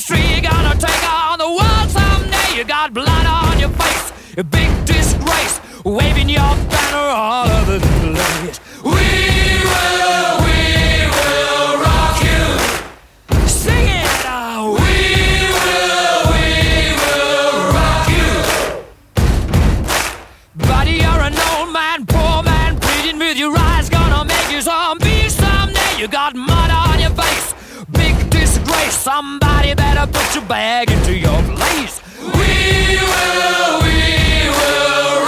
street. You're gonna take on the world someday. You got blood on your face, a big disgrace, waving your banner all over the place. We will, we will rock you. Sing it out. We will, we will rock you. Buddy, you're an old man, poor man, pleading with your eyes, gonna make you zombie someday. You got mud on your face, big disgrace. Somebody better put your bag into your place. We will, we will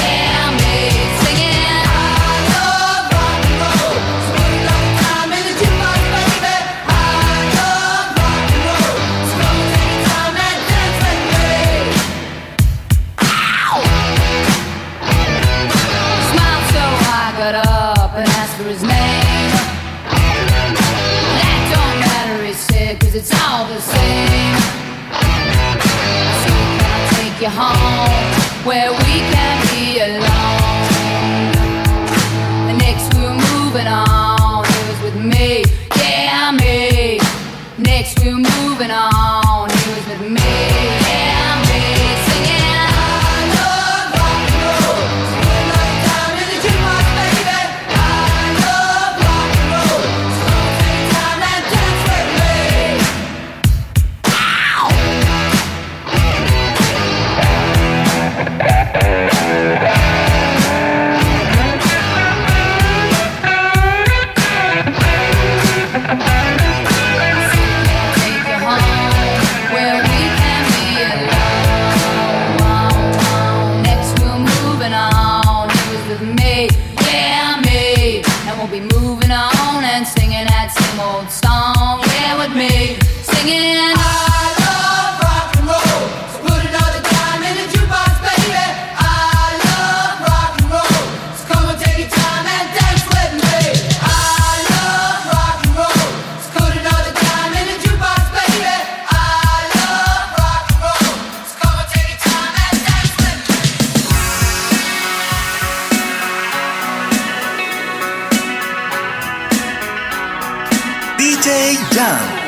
where we can Shakedown.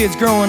Kids growing